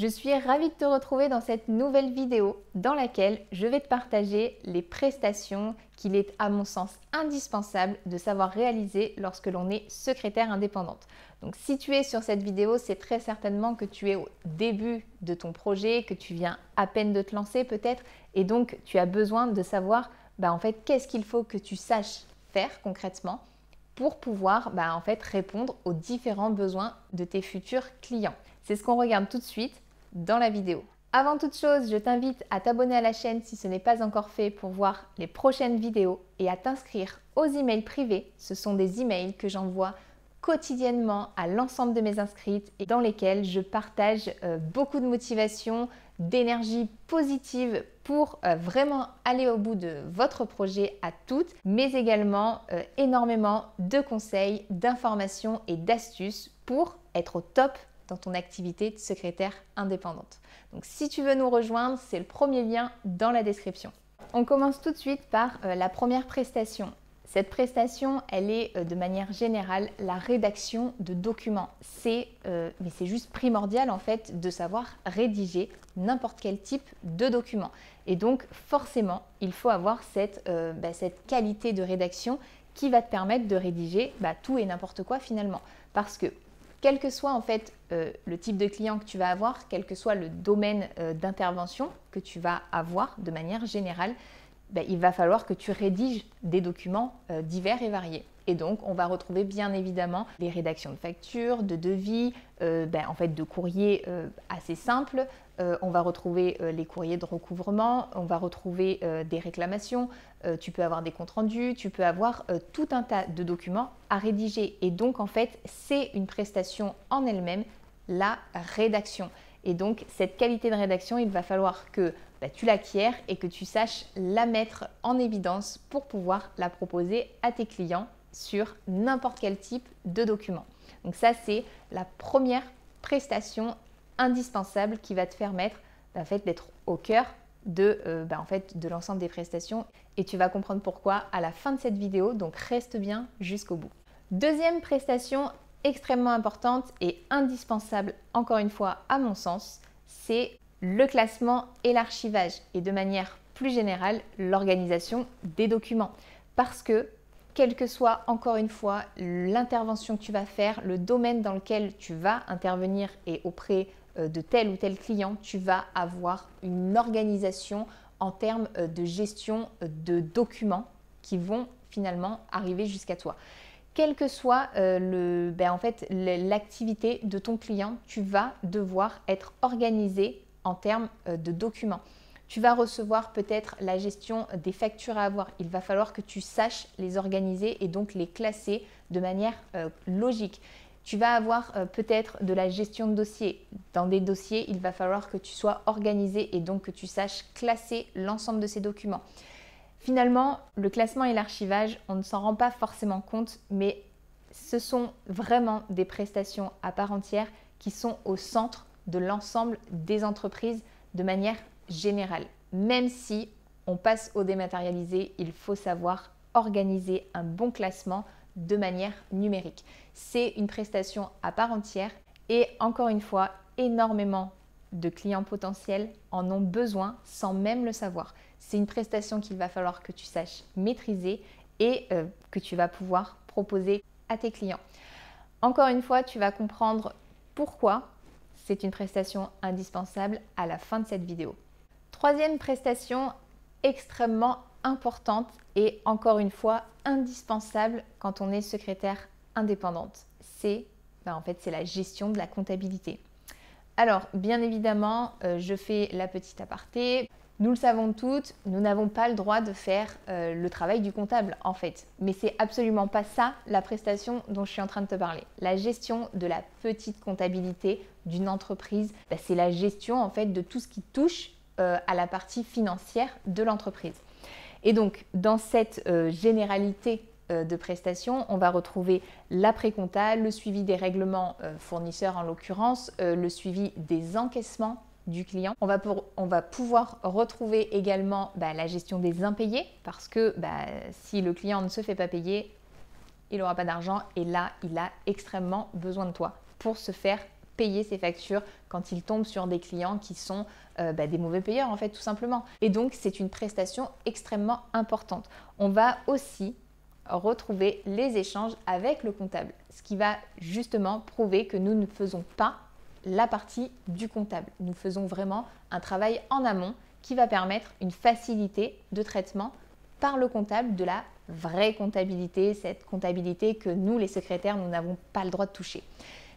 Je suis ravie de te retrouver dans cette nouvelle vidéo dans laquelle je vais te partager les prestations qu'il est à mon sens indispensable de savoir réaliser lorsque l'on est secrétaire indépendante. Donc si tu es sur cette vidéo, c'est très certainement que tu es au début de ton projet, que tu viens à peine de te lancer peut-être, et donc tu as besoin de savoir bah, en fait qu'est-ce qu'il faut que tu saches faire concrètement pour pouvoir bah, en fait répondre aux différents besoins de tes futurs clients. C'est ce qu'on regarde tout de suite dans la vidéo. Avant toute chose, je t'invite à t'abonner à la chaîne si ce n'est pas encore fait pour voir les prochaines vidéos et à t'inscrire aux emails privés. Ce sont des emails que j'envoie quotidiennement à l'ensemble de mes inscrites et dans lesquels je partage euh, beaucoup de motivation, d'énergie positive pour euh, vraiment aller au bout de votre projet à toutes, mais également euh, énormément de conseils, d'informations et d'astuces pour être au top dans ton activité de secrétaire indépendante. Donc si tu veux nous rejoindre, c'est le premier lien dans la description. On commence tout de suite par euh, la première prestation. Cette prestation, elle est euh, de manière générale la rédaction de documents. C'est, euh, mais c'est juste primordial en fait de savoir rédiger n'importe quel type de document. Et donc forcément, il faut avoir cette, bah, cette qualité de rédaction qui va te permettre de rédiger bah, tout et n'importe quoi finalement. Parce que quel que soit en fait euh, le type de client que tu vas avoir, quel que soit le domaine euh, d'intervention que tu vas avoir de manière générale, ben, il va falloir que tu rédiges des documents euh, divers et variés. Et donc, on va retrouver bien évidemment les rédactions de factures, de devis, ben, en fait de courriers assez simples, euh, on va retrouver euh, les courriers de recouvrement, on va retrouver euh, des réclamations, tu peux avoir des comptes rendus, tu peux avoir tout un tas de documents à rédiger. Et donc en fait, c'est une prestation en elle-même, la rédaction. Et donc cette qualité de rédaction, il va falloir que bah, tu l'acquières et que tu saches la mettre en évidence pour pouvoir la proposer à tes clients sur n'importe quel type de document. Donc ça, c'est la première prestation indispensable qui va te permettre fait, d'être au cœur de, euh, bah, de l'ensemble des prestations et tu vas comprendre pourquoi à la fin de cette vidéo, donc reste bien jusqu'au bout. Deuxième prestation extrêmement importante et indispensable, encore une fois à mon sens, c'est le classement et l'archivage et de manière plus générale l'organisation des documents. Parce que quelle que soit encore une fois l'intervention que tu vas faire, le domaine dans lequel tu vas intervenir et auprès euh, de tel ou tel client, tu vas avoir une organisation en termes euh, de gestion euh, de documents qui vont finalement arriver jusqu'à toi. Quelle que soit le, ben l'activité de ton client, tu vas devoir être organisé en termes de documents. Tu vas recevoir peut-être la gestion des factures à avoir. Il va falloir que tu saches les organiser et donc les classer de manière logique. Tu vas avoir euh, peut-être de la gestion de dossiers. Dans des dossiers, il va falloir que tu sois organisé et donc que tu saches classer l'ensemble de ces documents. Finalement, le classement et l'archivage, on ne s'en rend pas forcément compte, mais ce sont vraiment des prestations à part entière qui sont au centre de l'ensemble des entreprises de manière générale. Même si on passe au dématérialisé, il faut savoir organiser un bon classement de manière numérique. C'est une prestation à part entière et encore une fois, énormément de clients potentiels en ont besoin sans même le savoir. C'est une prestation qu'il va falloir que tu saches maîtriser et euh, que tu vas pouvoir proposer à tes clients. Encore une fois, tu vas comprendre pourquoi c'est une prestation indispensable à la fin de cette vidéo. Troisième prestation extrêmement importante et encore une fois indispensable quand on est secrétaire indépendante. C'est ben, en fait c'est la gestion de la comptabilité. Alors bien évidemment, euh, je fais la petite aparté. Nous le savons toutes, nous n'avons pas le droit de faire euh, le travail du comptable en fait. Mais c'est absolument pas ça la prestation dont je suis en train de te parler. La gestion de la petite comptabilité d'une entreprise, ben, c'est la gestion en fait de tout ce qui touche euh, à la partie financière de l'entreprise. Et donc, dans cette généralité de prestations, on va retrouver l'après-compta, le suivi des règlements euh, fournisseurs en l'occurrence, le suivi des encaissements du client. On va, pouvoir retrouver également bah, la gestion des impayés parce que bah, si le client ne se fait pas payer, il n'aura pas d'argent et là, il a extrêmement besoin de toi pour se faire payer ses factures quand il tombe sur des clients qui sont euh, bah, des mauvais payeurs en fait tout simplement. Et donc c'est une prestation extrêmement importante. On va aussi retrouver les échanges avec le comptable, ce qui va justement prouver que nous ne faisons pas la partie du comptable. Nous faisons vraiment un travail en amont qui va permettre une facilité de traitement par le comptable de la vraie comptabilité, cette comptabilité que nous, les secrétaires, nous n'avons pas le droit de toucher.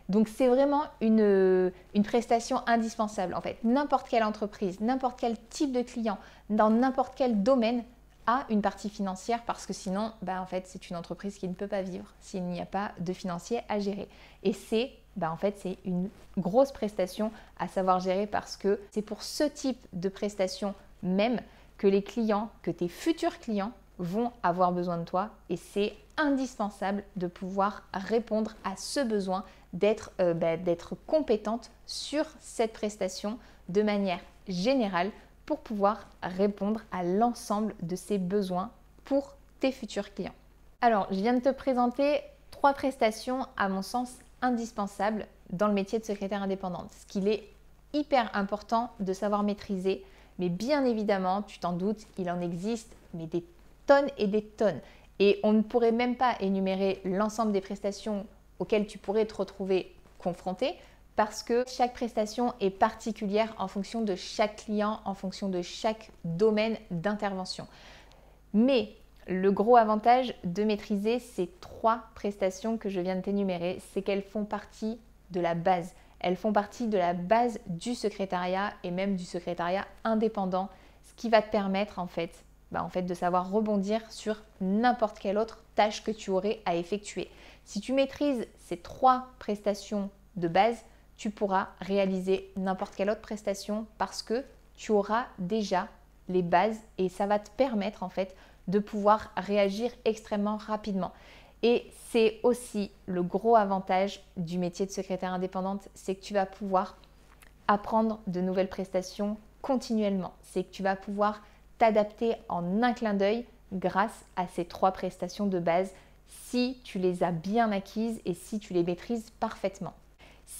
Donc c'est vraiment une, une, prestation indispensable. En fait, n'importe quelle entreprise, n'importe quel type de client, dans n'importe quel domaine a une partie financière parce que sinon, bah, en fait, c'est une entreprise qui ne peut pas vivre s'il n'y a pas de financier à gérer. Et c'est bah, en fait, c'est une grosse prestation à savoir gérer parce que c'est pour ce type de prestation même que les clients, que tes futurs clients vont avoir besoin de toi et c'est indispensable de pouvoir répondre à ce besoin d'être euh, bah, compétente sur cette prestation de manière générale pour pouvoir répondre à l'ensemble de ces besoins pour tes futurs clients. Alors, je viens de te présenter trois prestations à mon sens indispensables dans le métier de secrétaire indépendante, ce qu'il est hyper important de savoir maîtriser. Mais bien évidemment, tu t'en doutes, il en existe mais des tonnes et des tonnes. Et on ne pourrait même pas énumérer l'ensemble des prestations auxquelles tu pourrais te retrouver confronté parce que chaque prestation est particulière en fonction de chaque client, en fonction de chaque domaine d'intervention. Mais le gros avantage de maîtriser ces trois prestations que je viens de t'énumérer, c'est qu'elles font partie de la base. Elles font partie de la base du secrétariat et même du secrétariat indépendant, ce qui va te permettre en fait, bah, en fait de savoir rebondir sur n'importe quelle autre tâche que tu aurais à effectuer. Si tu maîtrises ces trois prestations de base, tu pourras réaliser n'importe quelle autre prestation parce que tu auras déjà les bases et ça va te permettre en fait de pouvoir réagir extrêmement rapidement. Et c'est aussi le gros avantage du métier de secrétaire indépendante, c'est que tu vas pouvoir apprendre de nouvelles prestations continuellement. C'est que tu vas pouvoir t'adapter en un clin d'œil grâce à ces trois prestations de base si tu les as bien acquises et si tu les maîtrises parfaitement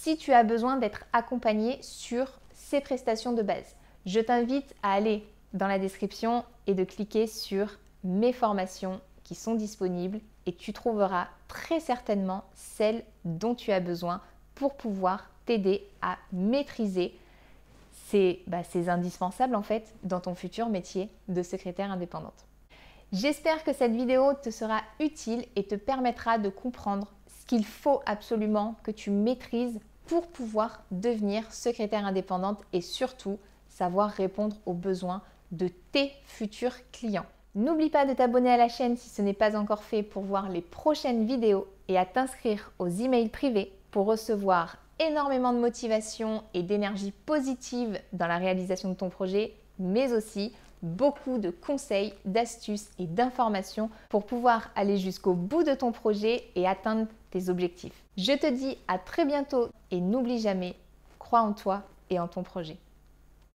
si tu as besoin d'être accompagné sur ces prestations de base. Je t'invite à aller dans la description et de cliquer sur mes formations qui sont disponibles et tu trouveras très certainement celles dont tu as besoin pour pouvoir t'aider à maîtriser ces, bah, indispensables en fait dans ton futur métier de secrétaire indépendante. J'espère que cette vidéo te sera utile et te permettra de comprendre qu'il faut absolument que tu maîtrises pour pouvoir devenir secrétaire indépendante et surtout savoir répondre aux besoins de tes futurs clients. N'oublie pas de t'abonner à la chaîne si ce n'est pas encore fait pour voir les prochaines vidéos et à t'inscrire aux emails privés pour recevoir énormément de motivation et d'énergie positive dans la réalisation de ton projet, mais aussi beaucoup de conseils, d'astuces et d'informations pour pouvoir aller jusqu'au bout de ton projet et atteindre objectifs. Je te dis à très bientôt et n'oublie jamais, crois en toi et en ton projet.